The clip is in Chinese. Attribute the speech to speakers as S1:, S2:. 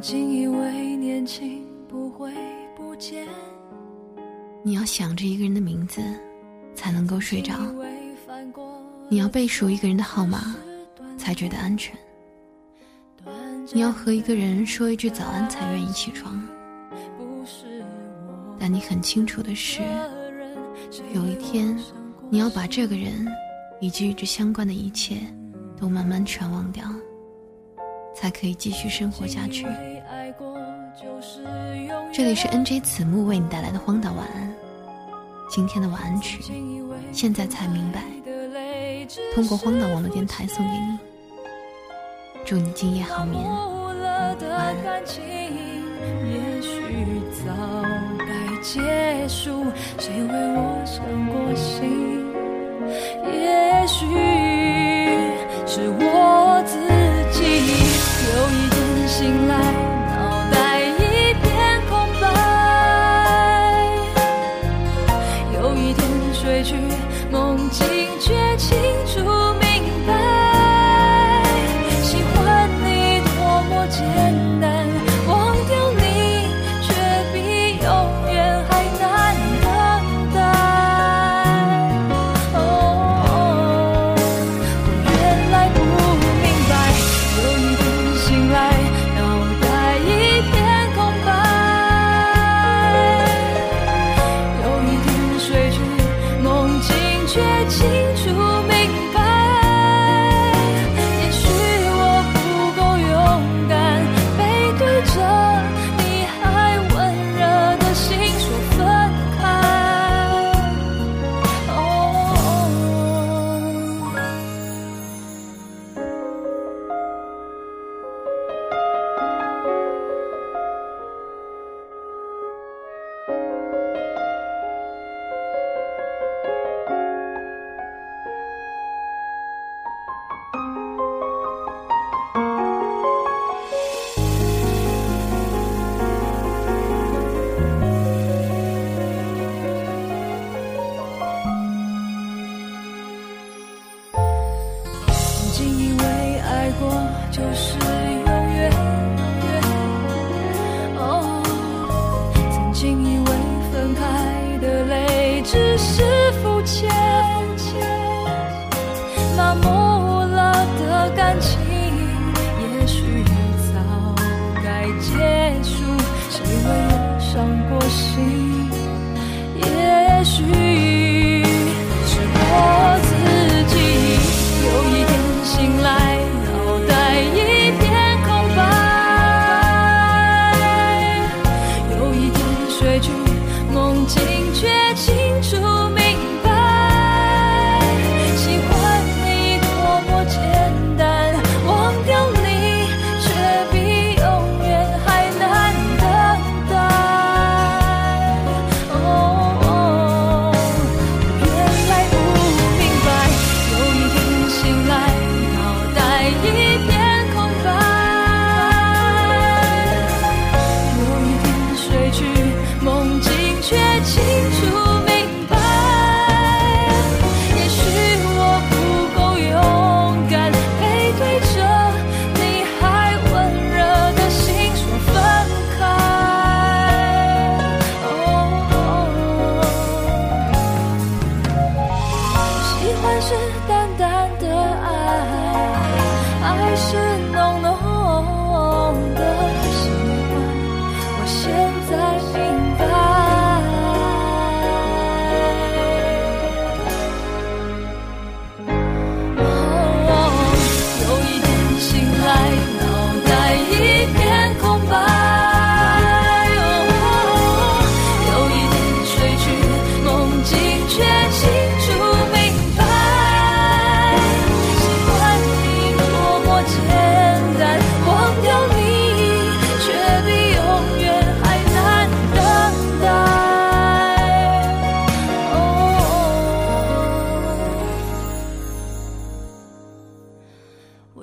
S1: 经以为年轻不会不见，
S2: 你要想着一个人的名字，才能够睡着；你要背熟一个人的号码，才觉得安全；你要和一个人说一句早安，才愿意起床。但你很清楚的是，有一天，你要把这个人以及与之相关的一切，都慢慢全忘掉，才可以继续生活下去。这里是 NJ 子木为你带来的荒岛晚安，今天的晚安曲，现在才明白，通过荒岛网络电台送给你。祝你今夜好眠。
S1: 忘了的感情，也许早该结束。谁为我伤过心？也许是我是爱是浓浓